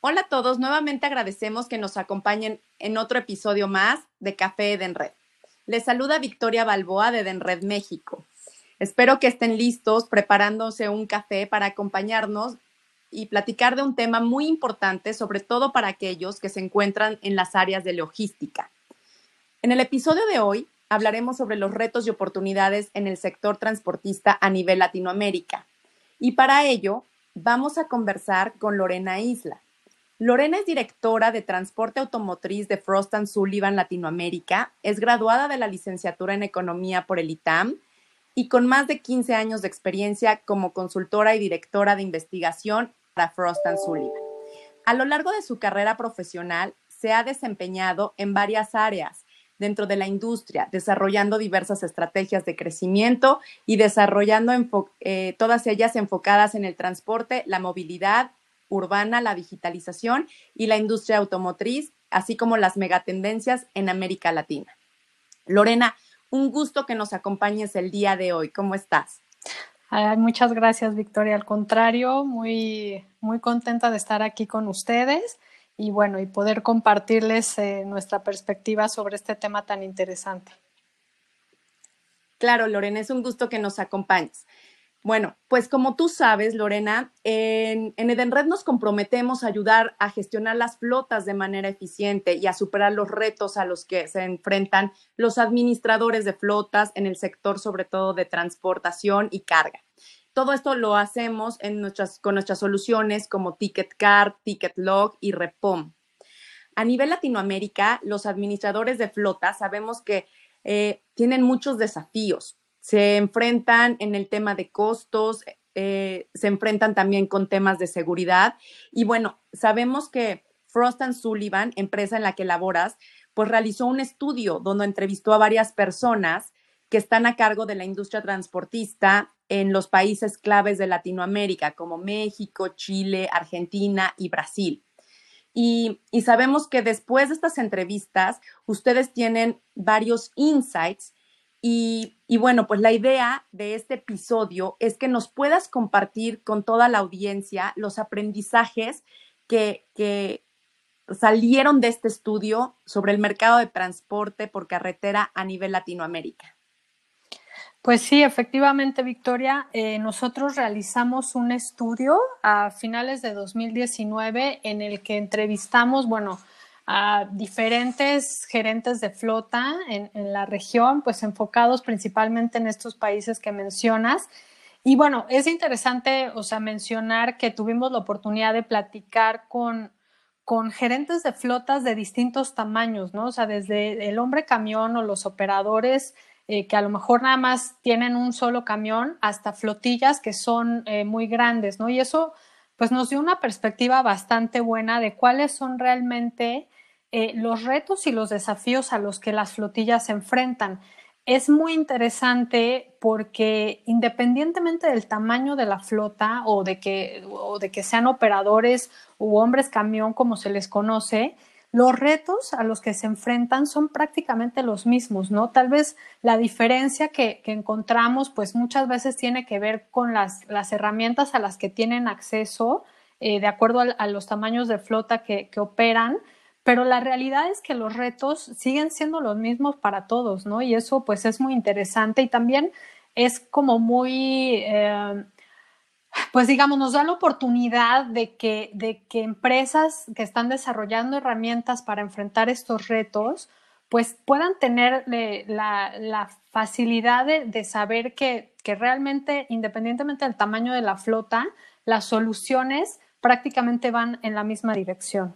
Hola a todos, nuevamente agradecemos que nos acompañen en otro episodio más de Café Edenred. Les saluda Victoria Balboa de Edenred México. Espero que estén listos preparándose un café para acompañarnos y platicar de un tema muy importante, sobre todo para aquellos que se encuentran en las áreas de logística. En el episodio de hoy hablaremos sobre los retos y oportunidades en el sector transportista a nivel Latinoamérica. Y para ello vamos a conversar con Lorena Isla. Lorena es directora de Transporte Automotriz de Frost Sullivan Latinoamérica, es graduada de la licenciatura en Economía por el ITAM y con más de 15 años de experiencia como consultora y directora de investigación para Frost Sullivan. A lo largo de su carrera profesional, se ha desempeñado en varias áreas dentro de la industria, desarrollando diversas estrategias de crecimiento y desarrollando eh, todas ellas enfocadas en el transporte, la movilidad urbana, la digitalización y la industria automotriz, así como las megatendencias en América Latina. Lorena, un gusto que nos acompañes el día de hoy. ¿Cómo estás? muchas gracias, Victoria. Al contrario, muy, muy contenta de estar aquí con ustedes y bueno, y poder compartirles eh, nuestra perspectiva sobre este tema tan interesante. Claro, Lorena, es un gusto que nos acompañes. Bueno, pues como tú sabes, Lorena, en, Edenred nos comprometemos a ayudar a gestionar las flotas de manera eficiente y a superar los retos a los que se enfrentan los administradores de flotas en el sector, sobre todo de transportación y carga. Todo esto lo hacemos con nuestras soluciones como Ticket Card, Ticket Log y Repom. A nivel Latinoamérica, los administradores de flotas sabemos que eh, tienen muchos desafíos se enfrentan en el tema de costos, eh, se enfrentan también con temas de seguridad. Y bueno, sabemos que Frost Sullivan, empresa en la que laboras, pues realizó un estudio donde entrevistó a varias personas que están a cargo de la industria transportista en los países claves de Latinoamérica, como México, Chile, Argentina y Brasil. Y, y, sabemos que después de estas entrevistas, ustedes tienen varios insights y, bueno, pues la idea de este episodio es que nos puedas compartir con toda la audiencia los aprendizajes que, salieron de este estudio sobre el mercado de transporte por carretera a nivel Latinoamérica. Pues sí, efectivamente, Victoria, eh, nosotros realizamos un estudio a finales de 2019 en el que entrevistamos, bueno, a diferentes gerentes de flota en, la región, pues enfocados principalmente en estos países que mencionas. Y bueno, es interesante, o sea, mencionar que tuvimos la oportunidad de platicar con, con gerentes de flotas de distintos tamaños, ¿no? O sea, desde el hombre camión o los operadores eh, que a lo mejor nada más tienen un solo camión hasta flotillas que son eh, muy grandes, ¿no? Y eso pues nos dio una perspectiva bastante buena de cuáles son realmente eh, los retos y los desafíos a los que las flotillas se enfrentan. Es muy interesante porque independientemente del tamaño de la flota o de que, o de que sean operadores u hombres camión como se les conoce, los retos a los que se enfrentan son prácticamente los mismos, ¿no? Tal vez la diferencia que, encontramos, pues muchas veces tiene que ver con las, las herramientas a las que tienen acceso, eh, de acuerdo a, los tamaños de flota que, que operan, pero la realidad es que los retos siguen siendo los mismos para todos, ¿no? Y eso pues es muy interesante y también es como muy, eh, pues digamos, nos da la oportunidad de que, de que empresas que están desarrollando herramientas para enfrentar estos retos, pues puedan tener la, facilidad de, saber que, que realmente, independientemente del tamaño de la flota, las soluciones prácticamente van en la misma dirección.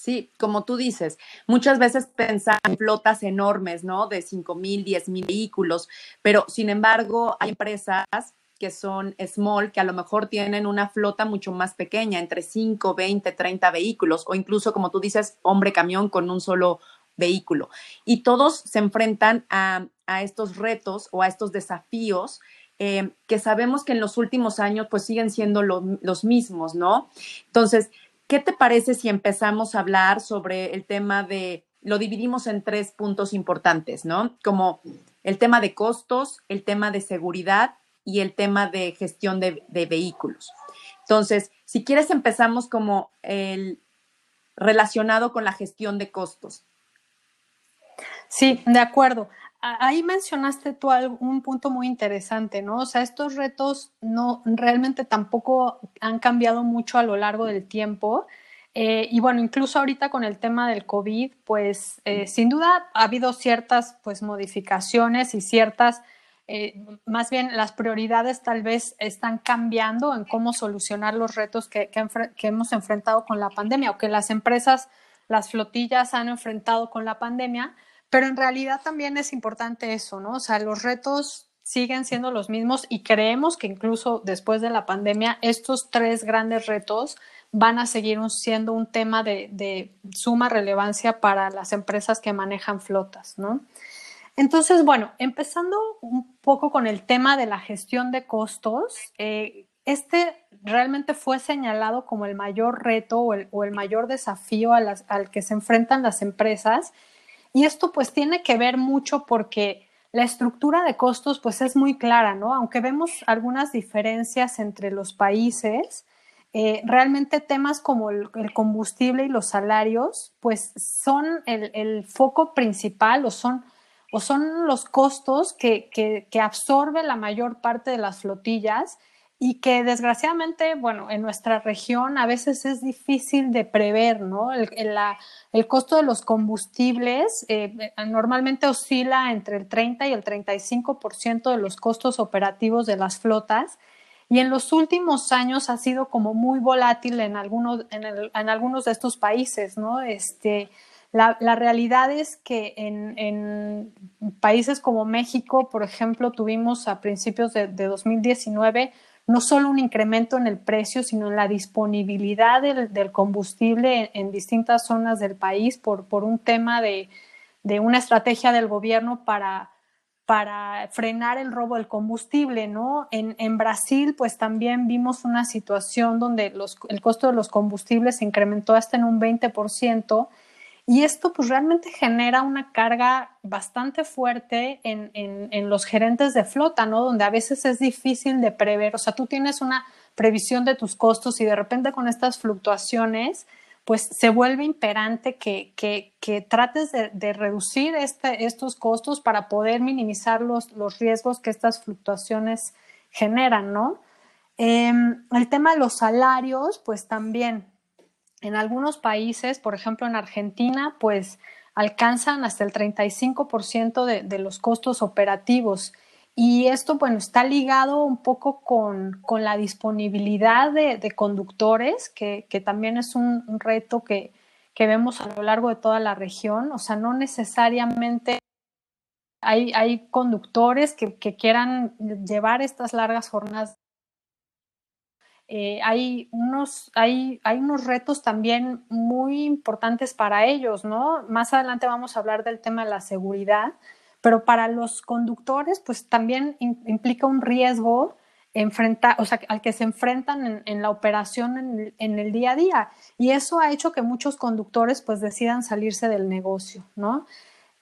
Sí, como tú dices, muchas veces pensamos en flotas enormes, ¿no? De 5 mil, 10 mil vehículos, pero sin embargo hay empresas que son small, que a lo mejor tienen una flota mucho más pequeña, entre 5, 20, 30 vehículos, o incluso, como tú dices, hombre camión con un solo vehículo. Y todos se enfrentan a, estos retos o a estos desafíos eh, que sabemos que en los últimos años pues siguen siendo los mismos, ¿no? Entonces, ¿qué te parece si empezamos a hablar sobre el tema de, lo dividimos en tres puntos importantes, ¿no? Como el tema de costos, el tema de seguridad y el tema de gestión de, vehículos. Entonces, si quieres, empezamos como el relacionado con la gestión de costos. Sí, de acuerdo. Ahí mencionaste tú un punto muy interesante, ¿no? O sea, estos retos no realmente tampoco han cambiado mucho a lo largo del tiempo. Eh, y bueno, incluso ahorita con el tema del COVID, pues eh, sin duda ha habido ciertas pues modificaciones y ciertas, eh, más bien las prioridades tal vez están cambiando en cómo solucionar los retos que, que, hemos enfrentado con la pandemia o que las empresas, las flotillas han enfrentado con la pandemia, pero en realidad también es importante eso, ¿no? O sea, los retos siguen siendo los mismos y creemos que incluso después de la pandemia estos tres grandes retos van a seguir siendo un tema de, suma relevancia para las empresas que manejan flotas, ¿no? Entonces, bueno, empezando un poco con el tema de la gestión de costos, eh, este realmente fue señalado como el mayor reto o el, mayor desafío al que se enfrentan las empresas. Y esto pues tiene que ver mucho porque la estructura de costos pues es muy clara, ¿no? Aunque vemos algunas diferencias entre los países, eh, realmente temas como el, combustible y los salarios, pues son el, foco principal o son, o son los costos que, que, absorbe la mayor parte de las flotillas y que desgraciadamente, bueno, en nuestra región a veces es difícil de prever, ¿no? El, el costo de los combustibles eh, normalmente oscila entre el 30 y el 35% de los costos operativos de las flotas y en los últimos años ha sido como muy volátil en algunos, en, algunos de estos países, ¿no? Este, la, realidad es que en, países como México, por ejemplo, tuvimos a principios de, 2019 no solo un incremento en el precio, sino en la disponibilidad del, combustible en, distintas zonas del país por, por un tema de, de una estrategia del gobierno para para frenar el robo del combustible, ¿no? En, en Brasil, pues también vimos una situación donde los, el costo de los combustibles se incrementó hasta en un 20%, y esto pues realmente genera una carga bastante fuerte en, en, los gerentes de flota, ¿no? Donde a veces es difícil de prever, o sea, tú tienes una previsión de tus costos y de repente con estas fluctuaciones, pues se vuelve imperante que, trates de, reducir este, estos costos para poder minimizar los, los, riesgos que estas fluctuaciones generan, ¿no? Em, el tema de los salarios, pues también en algunos países, por ejemplo en Argentina, pues alcanzan hasta el 35% de, de los costos operativos y esto, bueno, está ligado un poco con, la disponibilidad de, conductores, que, también es un, reto que, vemos a lo largo de toda la región. O sea, no necesariamente hay, hay conductores que, quieran llevar estas largas jornadas. Eh, hay, unos, hay, hay unos retos también muy importantes para ellos, ¿no? Más adelante vamos a hablar del tema de la seguridad, pero para los conductores, pues también implica un riesgo enfrentar, o sea, al que se enfrentan en, la operación en el, día a día. Y eso ha hecho que muchos conductores pues decidan salirse del negocio, ¿no?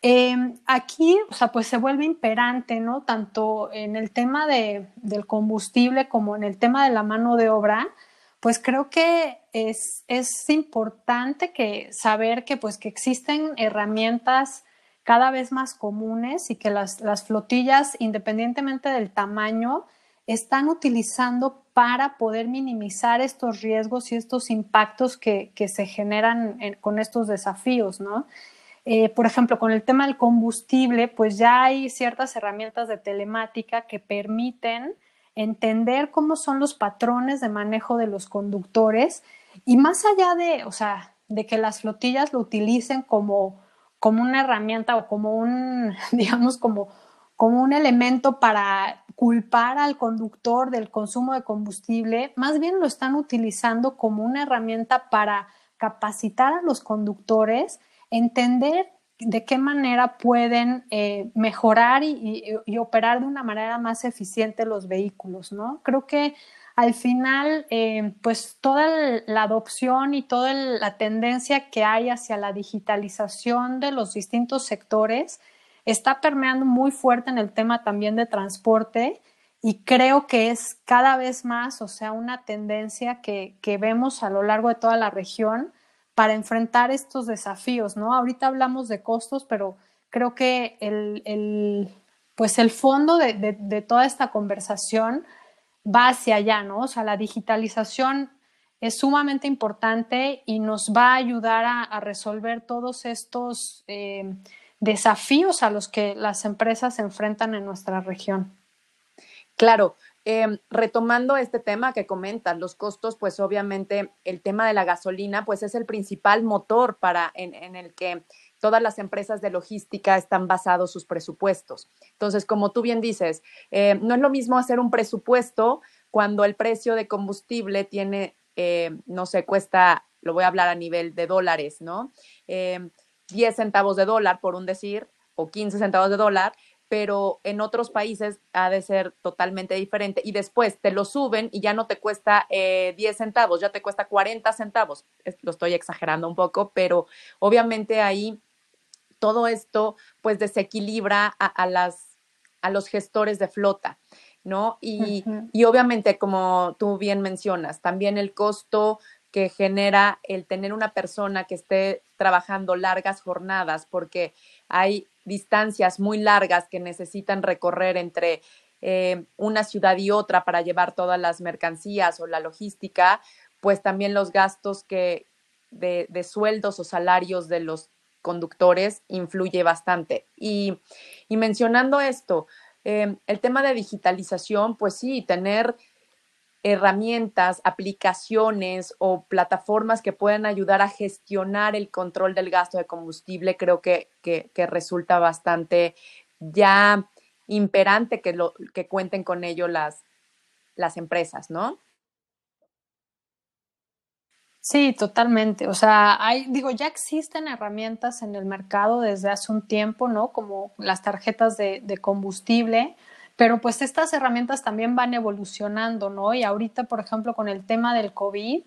Em, aquí, o sea, pues se vuelve imperante, ¿no? Tanto en el tema de, del combustible como en el tema de la mano de obra, pues creo que es, es importante que saber que pues que existen herramientas cada vez más comunes y que las, flotillas, independientemente del tamaño, están utilizando para poder minimizar estos riesgos y estos impactos que, se generan con estos desafíos, ¿no? Eh, por ejemplo, con el tema del combustible, pues ya hay ciertas herramientas de telemática que permiten entender cómo son los patrones de manejo de los conductores y más allá de, o sea, de que las flotillas lo utilicen como como una herramienta o como un, digamos, como, como un elemento para culpar al conductor del consumo de combustible, más bien lo están utilizando como una herramienta para capacitar a los conductores, entender de qué manera pueden eh, mejorar y, operar de una manera más eficiente los vehículos, ¿no? Creo que al final, eh, pues toda la adopción y toda la tendencia que hay hacia la digitalización de los distintos sectores está permeando muy fuerte en el tema también de transporte y creo que es cada vez más, o sea, una tendencia que, que vemos a lo largo de toda la región para enfrentar estos desafíos, ¿no? Ahorita hablamos de costos, pero creo que el, el pues el fondo de, de, toda esta conversación va hacia allá, ¿no? O sea, la digitalización es sumamente importante y nos va a ayudar a, resolver todos estos eh, desafíos a los que las empresas se enfrentan en nuestra región. Claro, em, retomando este tema que comentas, los costos, pues obviamente el tema de la gasolina, pues es el principal motor para en el que todas las empresas de logística están basados sus presupuestos. Entonces, como tú bien dices, eh, no es lo mismo hacer un presupuesto cuando el precio de combustible tiene, eh, no sé, cuesta, lo voy a hablar a nivel de dólares, ¿no? 10 eh, centavos de dólar, por un decir, o 15 centavos de dólar, pero en otros países ha de ser totalmente diferente y después te lo suben y ya no te cuesta 10 centavos, ya te cuesta 40 centavos. Lo estoy exagerando un poco, pero obviamente ahí todo esto pues desequilibra a, las, a los gestores de flota, ¿no? Y, y obviamente, como tú bien mencionas, también el costo que genera el tener una persona que esté trabajando largas jornadas, porque hay distancias muy largas que necesitan recorrer entre eh, una ciudad y otra para llevar todas las mercancías o la logística, pues también los gastos que de, de sueldos o salarios de los conductores influye bastante. Y, mencionando esto, em, el tema de digitalización, pues sí, tener herramientas, aplicaciones o plataformas que puedan ayudar a gestionar el control del gasto de combustible, creo que, que, resulta bastante ya imperante que, lo, que cuenten con ello las, las empresas, ¿no? Sí, totalmente. O sea, hay, digo, ya existen herramientas en el mercado desde hace un tiempo, ¿no? Como las tarjetas de, combustible, pero pues estas herramientas también van evolucionando, ¿no? Y ahorita, por ejemplo, con el tema del COVID,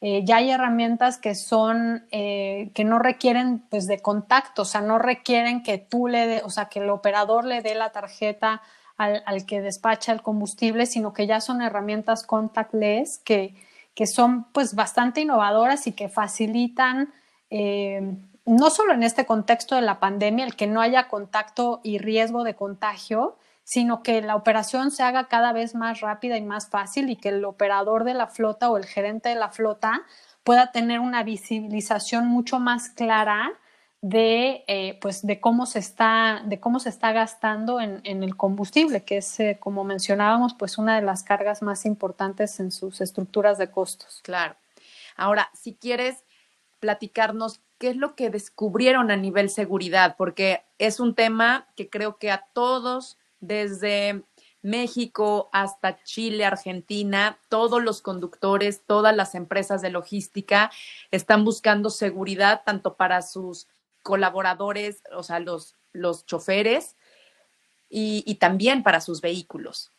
eh, ya hay herramientas que son, eh, que no requieren pues de contacto, o sea, no requieren que tú le dé, o sea, que el operador le dé la tarjeta al, al que despacha el combustible, sino que ya son herramientas contactless que que son pues bastante innovadoras y que facilitan eh, no solo en este contexto de la pandemia el que no haya contacto y riesgo de contagio, sino que la operación se haga cada vez más rápida y más fácil y que el operador de la flota o el gerente de la flota pueda tener una visibilización mucho más clara de, eh, pues de cómo se está, de cómo se está gastando en, el combustible, que es, eh, como mencionábamos, pues una de las cargas más importantes en sus estructuras de costos. Claro. Ahora, si quieres platicarnos qué es lo que descubrieron a nivel seguridad, porque es un tema que creo que a todos, desde México hasta Chile, Argentina, todos los conductores, todas las empresas de logística están buscando seguridad tanto para sus colaboradores, o sea, los, los choferes y, también para sus vehículos.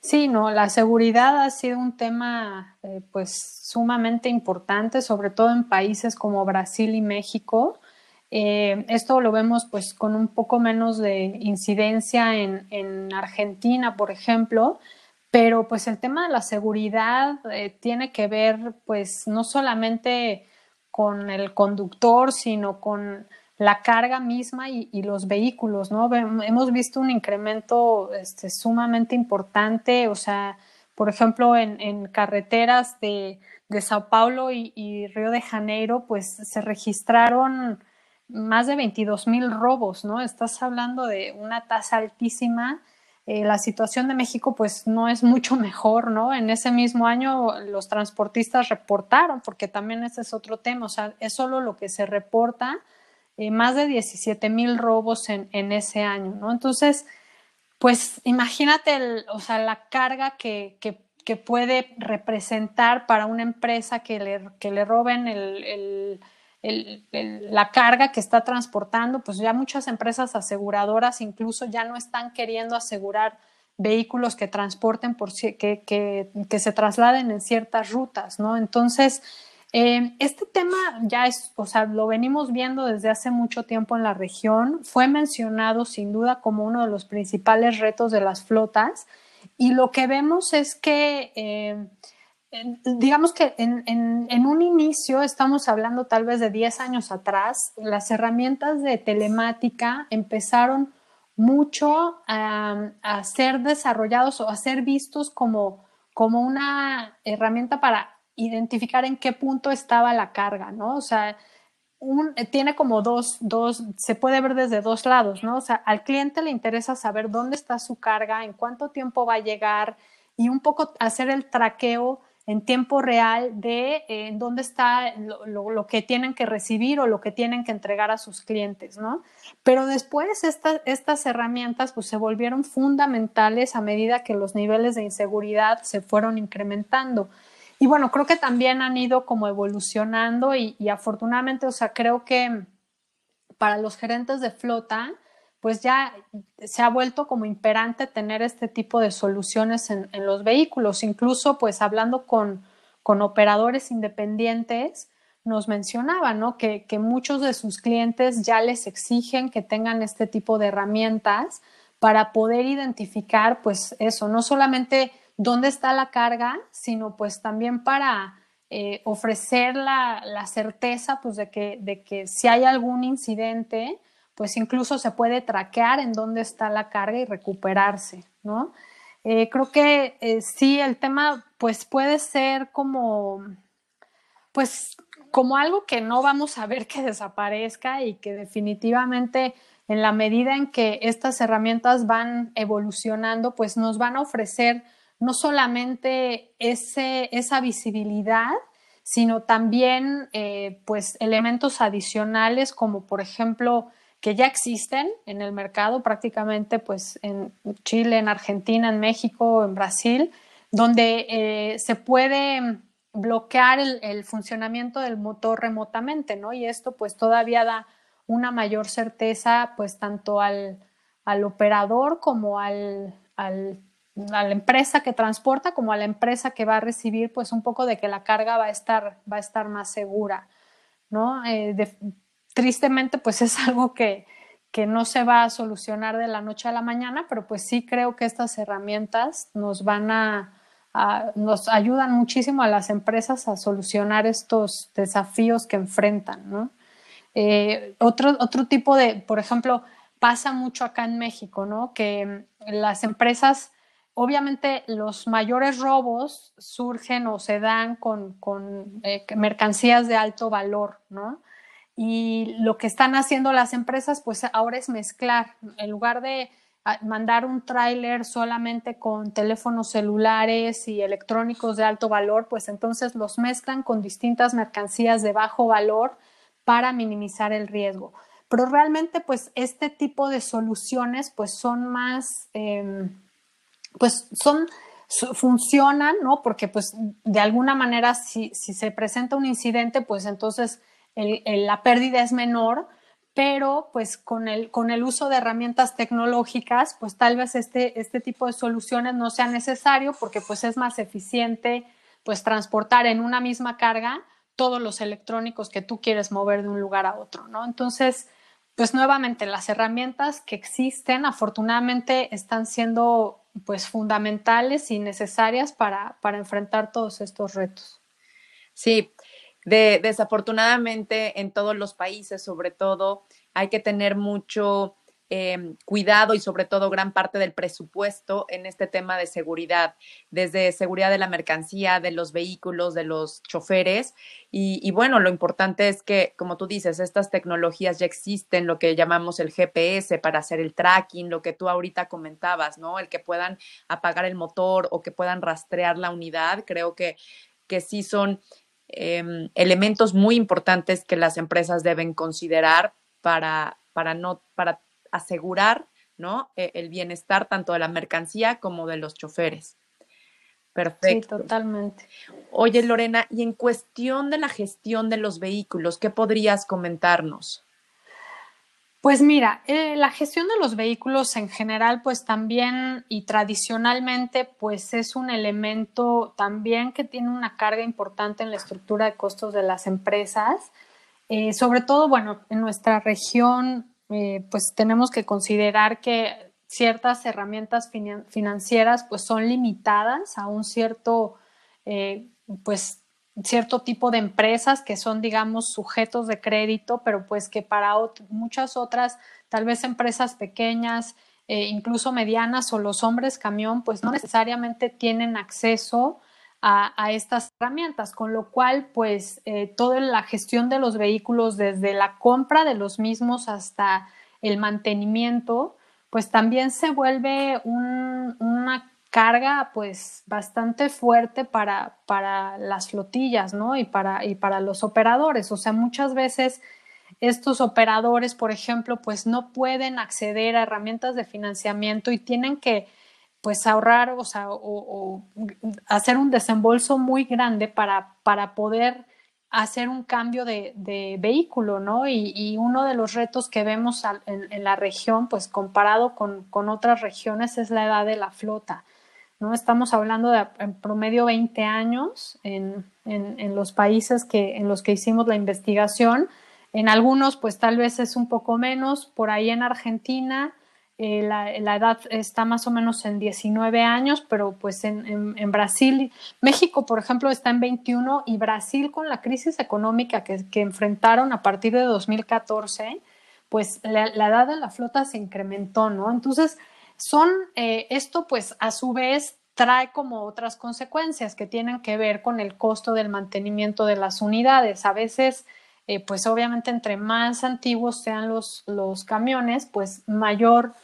Sí, no, la seguridad ha sido un tema eh, pues sumamente importante, sobre todo en países como Brasil y México. Eh, esto lo vemos pues con un poco menos de incidencia en, en Argentina, por ejemplo, pero pues el tema de la seguridad eh, tiene que ver pues no solamente con el conductor, sino con la carga misma y, los vehículos, ¿no? Hemos visto un incremento este, sumamente importante, o sea, por ejemplo, en, carreteras de, Sao Paulo y, Río de Janeiro, pues se registraron más de 22 mil robos, ¿no? Estás hablando de una tasa altísima eh, la situación de México pues no es mucho mejor, ¿no? En ese mismo año los transportistas reportaron, porque también ese es otro tema, o sea, es solo lo que se reporta eh, más de 17 mil robos en, ese año, ¿no? Entonces, pues imagínate, o sea, la carga que, que, puede representar para una empresa que le, que le roben el, la carga que está transportando, pues ya muchas empresas aseguradoras incluso ya no están queriendo asegurar vehículos que transporten, por, que, que, se trasladen en ciertas rutas, ¿no? Entonces, eh, este tema ya es, o sea, lo venimos viendo desde hace mucho tiempo en la región, fue mencionado sin duda como uno de los principales retos de las flotas y lo que vemos es que... Eh, digamos que en, un inicio, estamos hablando tal vez de 10 años atrás, las herramientas de telemática empezaron mucho a, ser desarrollados o a ser vistos como, como una herramienta para identificar en qué punto estaba la carga, ¿no? O sea, tiene como dos, dos, se puede ver desde dos lados, ¿no? O sea, al cliente le interesa saber dónde está su carga, en cuánto tiempo va a llegar y un poco hacer el traqueo en tiempo real de eh, dónde está lo, que tienen que recibir o lo que tienen que entregar a sus clientes, ¿no? Pero después estas herramientas pues, se volvieron fundamentales a medida que los niveles de inseguridad se fueron incrementando. Y bueno, creo que también han ido como evolucionando y, y afortunadamente, o sea, creo que para los gerentes de flota, pues ya se ha vuelto como imperante tener este tipo de soluciones en, los vehículos. Incluso, pues hablando con, operadores independientes, nos mencionaba, ¿no? Que, que, muchos de sus clientes ya les exigen que tengan este tipo de herramientas para poder identificar, pues eso, no solamente dónde está la carga, sino pues también para eh, ofrecer la, la, certeza, pues de que, de que si hay algún incidente, pues incluso se puede traquear en dónde está la carga y recuperarse, ¿no? Eh, creo que eh, sí, el tema pues puede ser como, pues como algo que no vamos a ver que desaparezca y que definitivamente en la medida en que estas herramientas van evolucionando, pues nos van a ofrecer no solamente ese, esa visibilidad, sino también eh, pues elementos adicionales como por ejemplo que ya existen en el mercado prácticamente pues en Chile, en Argentina, en México, en Brasil, donde eh, se puede bloquear el, funcionamiento del motor remotamente, ¿no? Y esto pues todavía da una mayor certeza pues tanto al, operador como al, a la empresa que transporta como a la empresa que va a recibir pues un poco de que la carga va a estar, va a estar más segura, ¿no? Eh, tristemente pues es algo que, no se va a solucionar de la noche a la mañana, pero pues sí creo que estas herramientas nos van a, nos ayudan muchísimo a las empresas a solucionar estos desafíos que enfrentan, ¿no? Eh, otro, otro tipo de, por ejemplo, pasa mucho acá en México, ¿no? Que las empresas, obviamente los mayores robos surgen o se dan con, con eh, mercancías de alto valor, ¿no? Y lo que están haciendo las empresas, pues ahora es mezclar. En lugar de ah, mandar un tráiler solamente con teléfonos celulares y electrónicos de alto valor, pues entonces los mezclan con distintas mercancías de bajo valor para minimizar el riesgo. Pero realmente, pues este tipo de soluciones, pues son más, em, pues son funcionan, ¿no? Porque pues de alguna manera si, si se presenta un incidente, pues entonces la pérdida es menor, pero pues con el, con el uso de herramientas tecnológicas, pues tal vez este, este tipo de soluciones no sea necesario porque pues es más eficiente pues transportar en una misma carga todos los electrónicos que tú quieres mover de un lugar a otro, ¿no? Entonces, pues nuevamente las herramientas que existen afortunadamente están siendo pues fundamentales y necesarias para, para enfrentar todos estos retos. Sí, de, desafortunadamente en todos los países, sobre todo, hay que tener mucho em, cuidado y sobre todo gran parte del presupuesto en este tema de seguridad, desde seguridad de la mercancía, de los vehículos, de los choferes. Y, y, bueno, lo importante es que, como tú dices, estas tecnologías ya existen, lo que llamamos el GPS para hacer el tracking, lo que tú ahorita comentabas, ¿no? El que puedan apagar el motor o que puedan rastrear la unidad, creo que, que sí son Em, elementos muy importantes que las empresas deben considerar para, para, no, para asegurar ¿no? E, el bienestar tanto de la mercancía como de los choferes. Perfecto. Sí, totalmente. Oye, Lorena, y en cuestión de la gestión de los vehículos, ¿qué podrías comentarnos? Pues mira, eh, la gestión de los vehículos en general, pues también y tradicionalmente, pues es un elemento también que tiene una carga importante en la estructura de costos de las empresas. Eh, sobre todo, bueno, en nuestra región, eh, pues tenemos que considerar que ciertas herramientas financieras, pues son limitadas a un cierto, pues cierto tipo de empresas que son, digamos, sujetos de crédito, pero pues que para muchas otras, tal vez empresas pequeñas, eh, incluso medianas o los hombres camión, pues no necesariamente tienen acceso a, estas herramientas, con lo cual, pues, eh, toda la gestión de los vehículos, desde la compra de los mismos hasta el mantenimiento, pues también se vuelve un, una carga pues bastante fuerte para, para las flotillas, ¿no? Y para, y para los operadores. O sea, muchas veces estos operadores, por ejemplo, pues no pueden acceder a herramientas de financiamiento y tienen que pues ahorrar, o sea, o, hacer un desembolso muy grande para, para poder hacer un cambio de, vehículo, ¿no? Y, uno de los retos que vemos en, la región, pues comparado con, con, otras regiones, es la edad de la flota. ¿No? Estamos hablando de en promedio 20 años en, los países que, en los que hicimos la investigación. En algunos, pues tal vez es un poco menos. Por ahí en Argentina, eh, la, edad está más o menos en 19 años, pero pues en, Brasil, México, por ejemplo, está en 21 y Brasil con la crisis económica que, enfrentaron a partir de 2014, pues la, la edad de la flota se incrementó, ¿no? Entonces, son, eh, esto pues a su vez trae como otras consecuencias que tienen que ver con el costo del mantenimiento de las unidades. A veces, eh, pues obviamente entre más antiguos sean los, los camiones, pues mayor,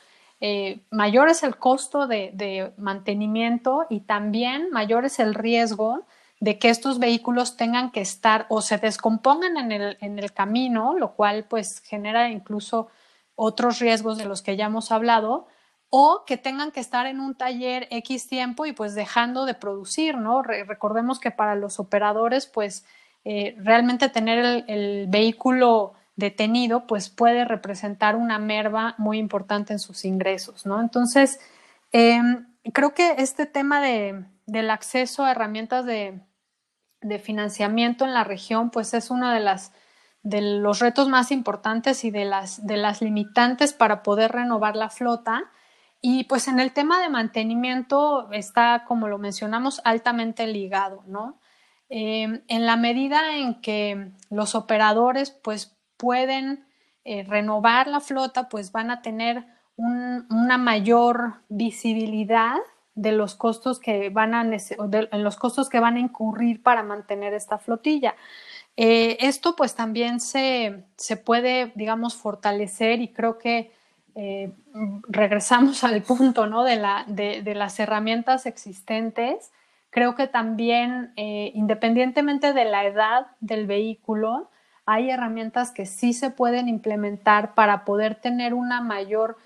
eh, mayor es el costo de, de, mantenimiento y también mayor es el riesgo de que estos vehículos tengan que estar o se descompongan en el, en el camino, lo cual pues genera incluso otros riesgos de los que ya hemos hablado, o que tengan que estar en un taller X tiempo y pues dejando de producir, ¿no? recordemos que para los operadores, pues eh, realmente tener el, vehículo detenido, pues puede representar una merva muy importante en sus ingresos, ¿no? Entonces, em, creo que este tema de, del acceso a herramientas de, de, financiamiento en la región, pues es uno de las de los retos más importantes y de las, de las limitantes para poder renovar la flota y pues en el tema de mantenimiento está, como lo mencionamos, altamente ligado, ¿no? Eh, en la medida en que los operadores pues pueden eh, renovar la flota, pues van a tener una mayor visibilidad de los costos que van a en los costos que van a incurrir para mantener esta flotilla. Eh, esto pues también se, se puede, digamos, fortalecer y creo que eh, regresamos al punto ¿no? de, la, de, las herramientas existentes. Creo que también, eh, independientemente de la edad del vehículo, hay herramientas que sí se pueden implementar para poder tener una mayor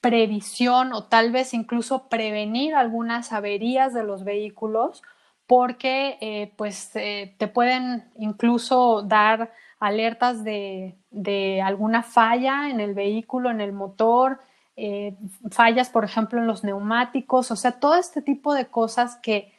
previsión o tal vez incluso prevenir algunas averías de los vehículos porque eh, pues te pueden incluso dar alertas de, alguna falla en el vehículo, en el motor, eh, fallas, por ejemplo, en los neumáticos, o sea, todo este tipo de cosas que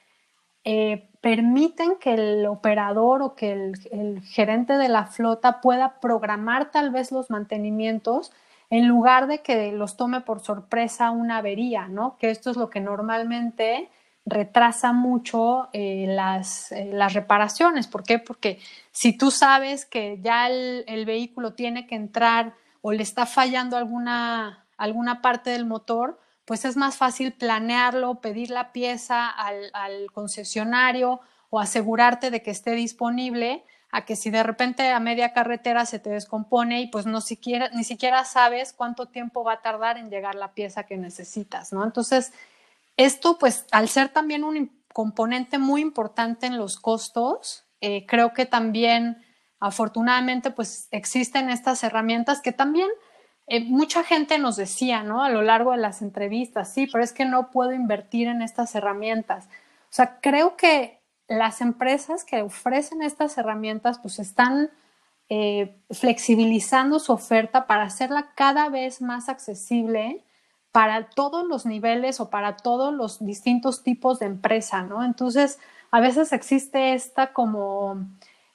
eh, permiten que el operador o que el, gerente de la flota pueda programar tal vez los mantenimientos en lugar de que los tome por sorpresa una avería, ¿no? Que esto es lo que normalmente retrasa mucho eh, las, las, reparaciones. ¿Por qué? Porque si tú sabes que ya el, vehículo tiene que entrar o le está fallando alguna, alguna parte del motor, pues es más fácil planearlo, pedir la pieza al, al, concesionario o asegurarte de que esté disponible a que si de repente a media carretera se te descompone y pues no siquiera, ni siquiera sabes cuánto tiempo va a tardar en llegar la pieza que necesitas, ¿no? Entonces, esto, pues, al ser también un componente muy importante en los costos, eh, creo que también afortunadamente pues existen estas herramientas que también eh, mucha gente nos decía, ¿no? A lo largo de las entrevistas, sí, pero es que no puedo invertir en estas herramientas. O sea, creo que las empresas que ofrecen estas herramientas pues están eh, flexibilizando su oferta para hacerla cada vez más accesible para todos los niveles o para todos los distintos tipos de empresa, ¿no? Entonces, a veces existe esta como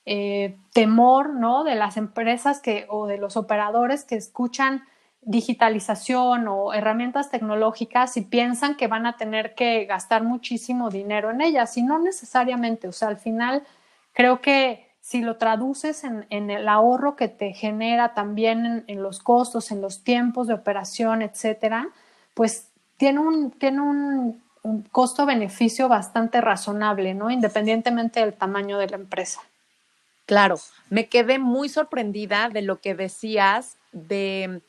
eh, temor, ¿no? De las empresas que, o de los operadores que escuchan digitalización o herramientas tecnológicas y piensan que van a tener que gastar muchísimo dinero en ellas y no necesariamente, o sea, al final creo que si lo traduces en, el ahorro que te genera también en, los costos, en los tiempos de operación, etcétera, pues tiene un, tiene un, un costo-beneficio bastante razonable, ¿no? Independientemente del tamaño de la empresa. Claro, me quedé muy sorprendida de lo que decías de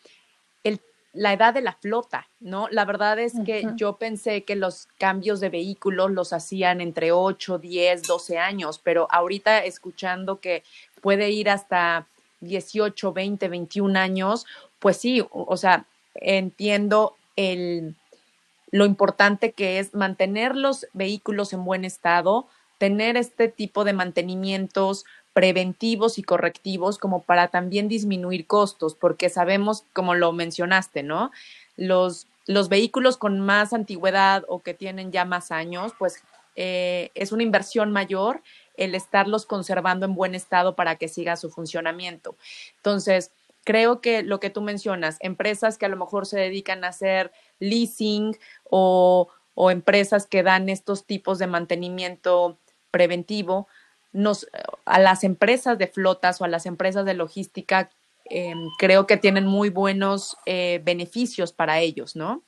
la edad de la flota, ¿no? La verdad es que yo pensé que los cambios de vehículos los hacían entre 8, 10, 12 años, pero ahorita escuchando que puede ir hasta 18, 20, 21 años, pues sí, o, sea, entiendo el, lo importante que es mantener los vehículos en buen estado, tener este tipo de mantenimientos preventivos y correctivos como para también disminuir costos, porque sabemos, como lo mencionaste, ¿no? Los, los vehículos con más antigüedad o que tienen ya más años, pues eh, es una inversión mayor el estarlos conservando en buen estado para que siga su funcionamiento. Entonces, creo que lo que tú mencionas, empresas que a lo mejor se dedican a hacer leasing o, o empresas que dan estos tipos de mantenimiento preventivo, nos, a las empresas de flotas o a las empresas de logística, eh, creo que tienen muy buenos eh, beneficios para ellos, ¿no?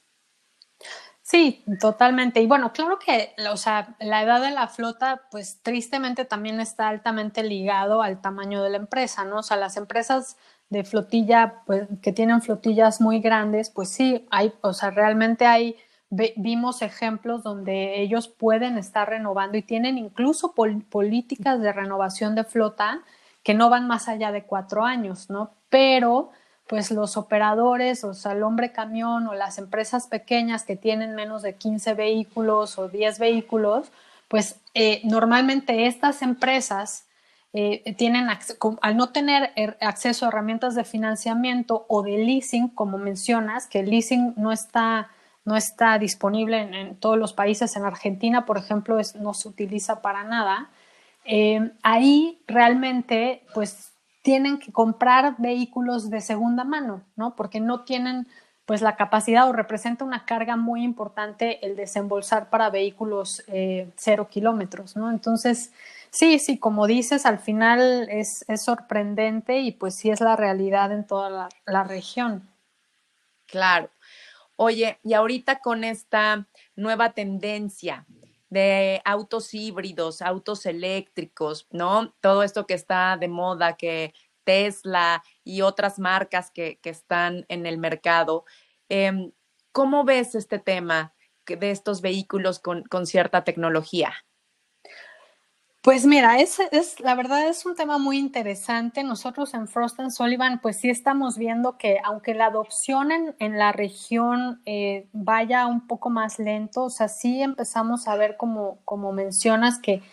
Sí, totalmente. Y bueno, claro que, o sea, la edad de la flota, pues tristemente también está altamente ligado al tamaño de la empresa, ¿no? O sea, las empresas de flotilla, pues, que tienen flotillas muy grandes, pues sí, hay, o sea, realmente hay vimos ejemplos donde ellos pueden estar renovando y tienen incluso políticas de renovación de flota que no van más allá de cuatro años, ¿no? Pero pues los operadores, o sea, el hombre camión o las empresas pequeñas que tienen menos de 15 vehículos o 10 vehículos, pues eh, normalmente estas empresas eh, tienen, al no tener er, acceso a herramientas de financiamiento o de leasing, como mencionas, que el leasing no está no está disponible en, todos los países. En Argentina, por ejemplo, no se utiliza para nada. Eh, ahí realmente, pues, tienen que comprar vehículos de segunda mano, ¿no? Porque no tienen, pues, la capacidad o representa una carga muy importante el desembolsar para vehículos eh, cero kilómetros, ¿no? Entonces, sí, sí, como dices, al final es, sorprendente y pues sí es la realidad en toda la región. Claro. Oye, y ahorita con esta nueva tendencia de autos híbridos, autos eléctricos, ¿no? Todo esto que está de moda, que Tesla y otras marcas que, están en el mercado. Em, ¿Cómo ves este tema de estos vehículos con, con cierta tecnología? Pues mira, es, es, la verdad es un tema muy interesante. Nosotros en Frost and Sullivan, pues sí estamos viendo que aunque la adopción en, la región eh, vaya un poco más lento, o sea, sí empezamos a ver como, como mencionas que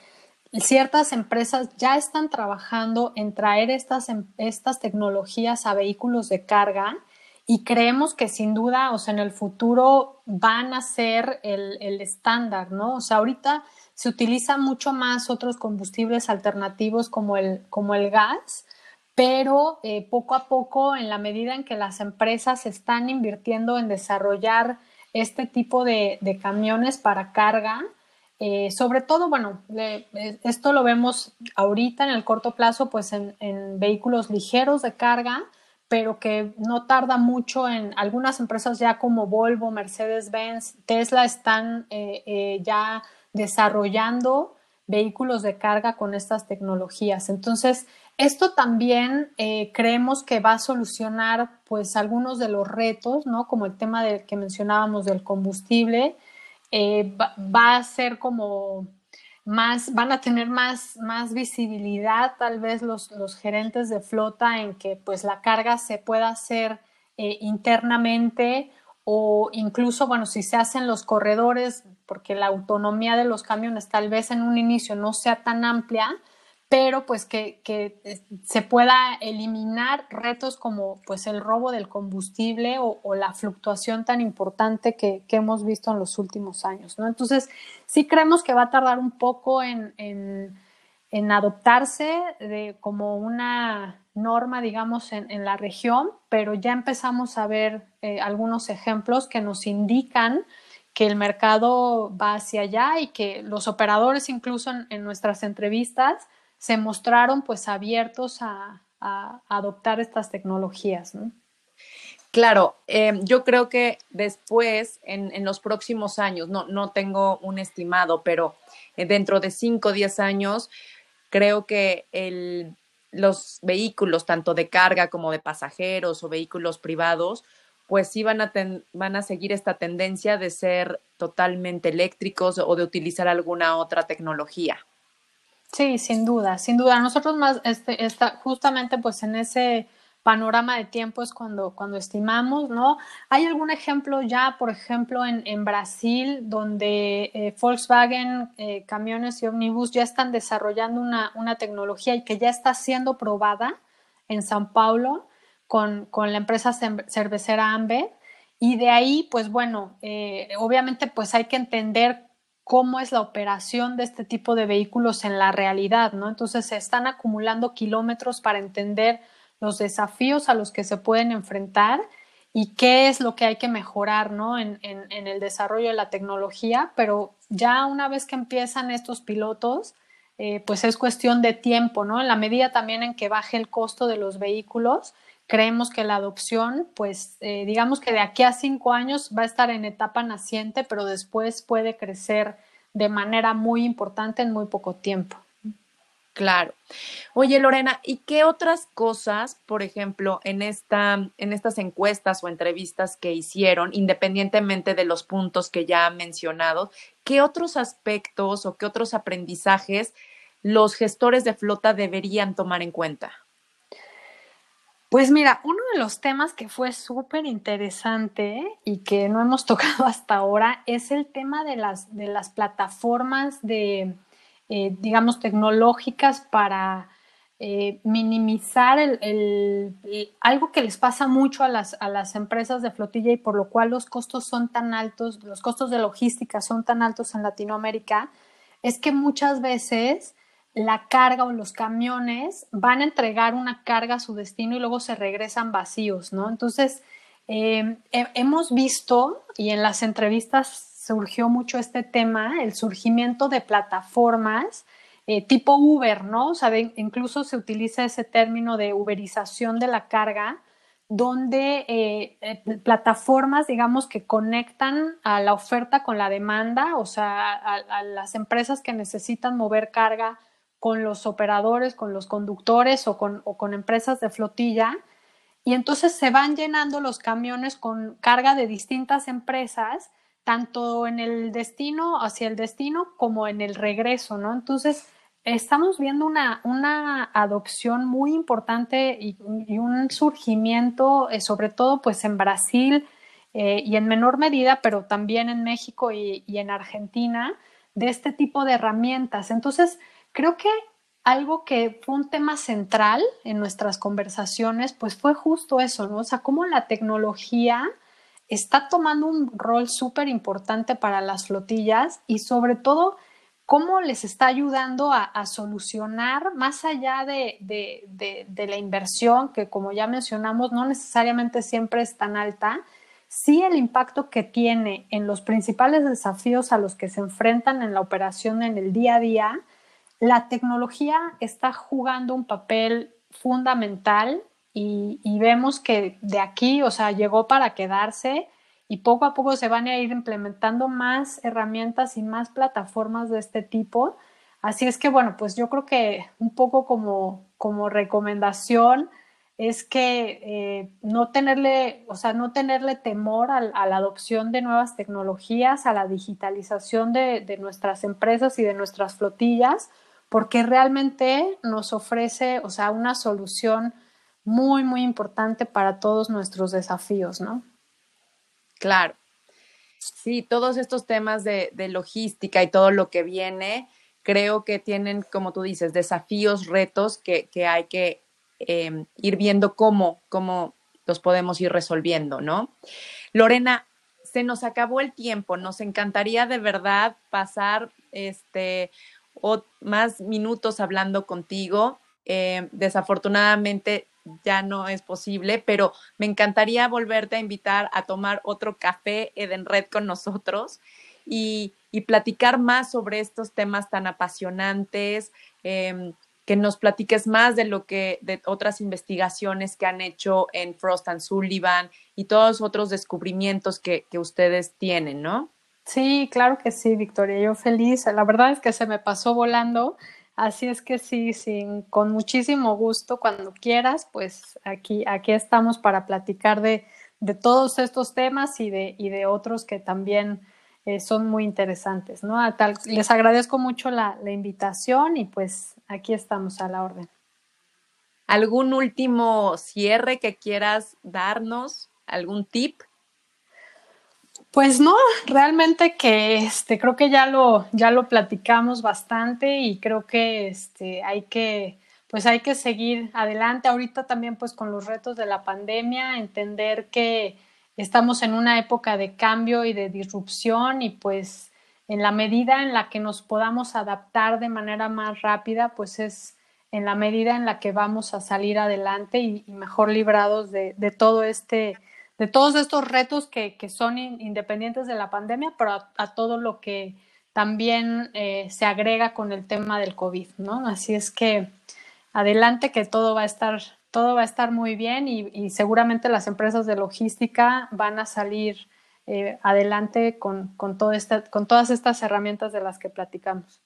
ciertas empresas ya están trabajando en traer estas, em, estas tecnologías a vehículos de carga y creemos que sin duda, o sea, en el futuro van a ser el, el estándar, ¿no? O sea, ahorita se utilizan mucho más otros combustibles alternativos como el, como el gas, pero eh, poco a poco, en la medida en que las empresas están invirtiendo en desarrollar este tipo de, camiones para carga, eh, sobre todo, bueno, esto lo vemos ahorita en el corto plazo, pues en, vehículos ligeros de carga, pero que no tarda mucho en algunas empresas ya como Volvo, Mercedes-Benz, Tesla están eh, ya desarrollando vehículos de carga con estas tecnologías. Entonces, esto también eh, creemos que va a solucionar pues algunos de los retos, ¿no? Como el tema del que mencionábamos del combustible, eh, va, a ser como más, van a tener más, más visibilidad tal vez los, los gerentes de flota en que pues la carga se pueda hacer eh, internamente o incluso, bueno, si se hacen los corredores, porque la autonomía de los camiones tal vez en un inicio no sea tan amplia, pero pues que, eh, se pueda eliminar retos como pues el robo del combustible o, la fluctuación tan importante que, hemos visto en los últimos años, ¿no? Entonces, sí creemos que va a tardar un poco en, adoptarse de, como una norma, digamos, en, la región, pero ya empezamos a ver eh, algunos ejemplos que nos indican que el mercado va hacia allá y que los operadores incluso en nuestras entrevistas se mostraron pues abiertos a, adoptar estas tecnologías. Claro, em, yo creo que después, en, los próximos años, no, no, tengo un estimado, pero eh, dentro de 5 o 10 años, creo que el, los vehículos, tanto de carga como de pasajeros o vehículos privados, pues sí van a, van a seguir esta tendencia de ser totalmente eléctricos o de utilizar alguna otra tecnología. Sí, sin duda, sin duda. Nosotros más, este, está, justamente pues en ese panorama de tiempo es cuando, cuando estimamos, ¿no? ¿Hay algún ejemplo ya, por ejemplo, en, Brasil, donde eh, Volkswagen, eh, camiones y ómnibus ya están desarrollando una, una, tecnología y que ya está siendo probada en San Paulo con, con la empresa cervecera Amber? Y de ahí, pues bueno, eh, obviamente pues hay que entender cómo es la operación de este tipo de vehículos en la realidad, ¿no? Entonces se están acumulando kilómetros para entender los desafíos a los que se pueden enfrentar y qué es lo que hay que mejorar, ¿no? En, el desarrollo de la tecnología, pero ya una vez que empiezan estos pilotos, eh, pues es cuestión de tiempo, ¿no? En la medida también en que baje el costo de los vehículos, creemos que la adopción, pues eh, digamos que de aquí a cinco años va a estar en etapa naciente, pero después puede crecer de manera muy importante en muy poco tiempo. Claro. Oye, Lorena, ¿y qué otras cosas, por ejemplo, en, esta, en estas encuestas o entrevistas que hicieron, independientemente de los puntos que ya han mencionado, qué otros aspectos o qué otros aprendizajes los gestores de flota deberían tomar en cuenta? Pues mira, uno de los temas que fue súper interesante y que no hemos tocado hasta ahora es el tema de las, de las plataformas de, eh, digamos, tecnológicas para eh, minimizar el, algo que les pasa mucho a las, a las empresas de flotilla y por lo cual los costos son tan altos, los costos de logística son tan altos en Latinoamérica, es que muchas veces la carga o los camiones van a entregar una carga a su destino y luego se regresan vacíos, ¿no? Entonces, eh, hemos visto, y en las entrevistas surgió mucho este tema, el surgimiento de plataformas eh, tipo Uber, ¿no? O sea, incluso se utiliza ese término de uberización de la carga, donde eh, plataformas, digamos, que conectan a la oferta con la demanda, o sea, a las empresas que necesitan mover carga con los operadores, con los conductores o con, empresas de flotilla. Y entonces se van llenando los camiones con carga de distintas empresas, tanto en el destino, hacia el destino, como en el regreso, ¿no? Entonces, estamos viendo una, una adopción muy importante y, un surgimiento, eh, sobre todo pues en Brasil eh, y en menor medida, pero también en México y, y en Argentina, de este tipo de herramientas. Entonces, Creo que algo que fue un tema central en nuestras conversaciones, pues fue justo eso, ¿no? O sea, cómo la tecnología está tomando un rol súper importante para las flotillas y sobre todo cómo les está ayudando a, solucionar más allá de, de, la inversión, que como ya mencionamos, no necesariamente siempre es tan alta, sí el impacto que tiene en los principales desafíos a los que se enfrentan en la operación en el día a día la tecnología está jugando un papel fundamental y, vemos que de aquí, o sea, llegó para quedarse y poco a poco se van a ir implementando más herramientas y más plataformas de este tipo. Así es que, bueno, pues yo creo que un poco como, como recomendación, es que eh, no tenerle, o sea, no tenerle temor a, la adopción de nuevas tecnologías, a la digitalización de, de, nuestras empresas y de nuestras flotillas, porque realmente nos ofrece, o sea, una solución muy, muy importante para todos nuestros desafíos, ¿no? Claro. Sí, todos estos temas de, de logística y todo lo que viene, creo que tienen, como tú dices, desafíos, retos que, que hay que Em, ir viendo cómo, cómo los podemos ir resolviendo, ¿no? Lorena, se nos acabó el tiempo, nos encantaría de verdad pasar este, o más minutos hablando contigo. Em, desafortunadamente ya no es posible, pero me encantaría volverte a invitar a tomar otro café Eden Red con nosotros y, y platicar más sobre estos temas tan apasionantes. Eh, que nos platiques más de lo que, de otras investigaciones que han hecho en Frost and Sullivan y todos otros descubrimientos que, ustedes tienen, ¿no? Sí, claro que sí, Victoria, yo feliz. La verdad es que se me pasó volando, así es que sí, sí, con muchísimo gusto, cuando quieras, pues aquí, aquí estamos para platicar de, de todos estos temas y de, y de otros que también eh, son muy interesantes, ¿no? tal, les agradezco mucho la, la invitación y pues aquí estamos a la orden. ¿Algún último cierre que quieras darnos? ¿Algún tip? Pues no, realmente que este, creo que ya lo, ya lo platicamos bastante y creo que este, hay que, pues hay que seguir adelante. Ahorita también pues con los retos de la pandemia, entender que estamos en una época de cambio y de disrupción y pues en la medida en la que nos podamos adaptar de manera más rápida, pues es en la medida en la que vamos a salir adelante y, mejor librados de, todo este, de todos estos retos que, son independientes de la pandemia, pero a, todo lo que también eh, se agrega con el tema del COVID, ¿no? Así es que adelante que todo va a estar todo va a estar muy bien y, seguramente las empresas de logística van a salir eh, adelante con, con, con todas estas herramientas de las que platicamos.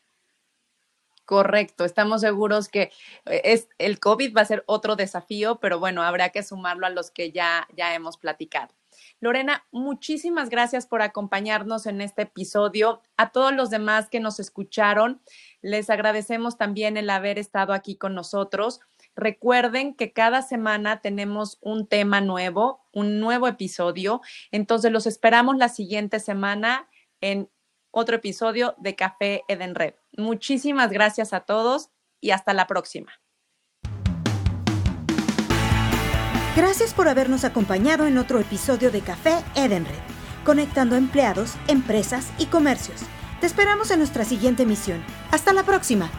Correcto, estamos seguros que eh, es, el COVID va a ser otro desafío, pero bueno, habrá que sumarlo a los que ya, ya hemos platicado. Lorena, muchísimas gracias por acompañarnos en este episodio. A todos los demás que nos escucharon, les agradecemos también el haber estado aquí con nosotros. Recuerden que cada semana tenemos un tema nuevo, un nuevo episodio. Entonces los esperamos la siguiente semana en otro episodio de Café Eden Red. Muchísimas gracias a todos y hasta la próxima. Gracias por habernos acompañado en otro episodio de Café Eden Red, conectando empleados, empresas y comercios. Te esperamos en nuestra siguiente misión. Hasta la próxima.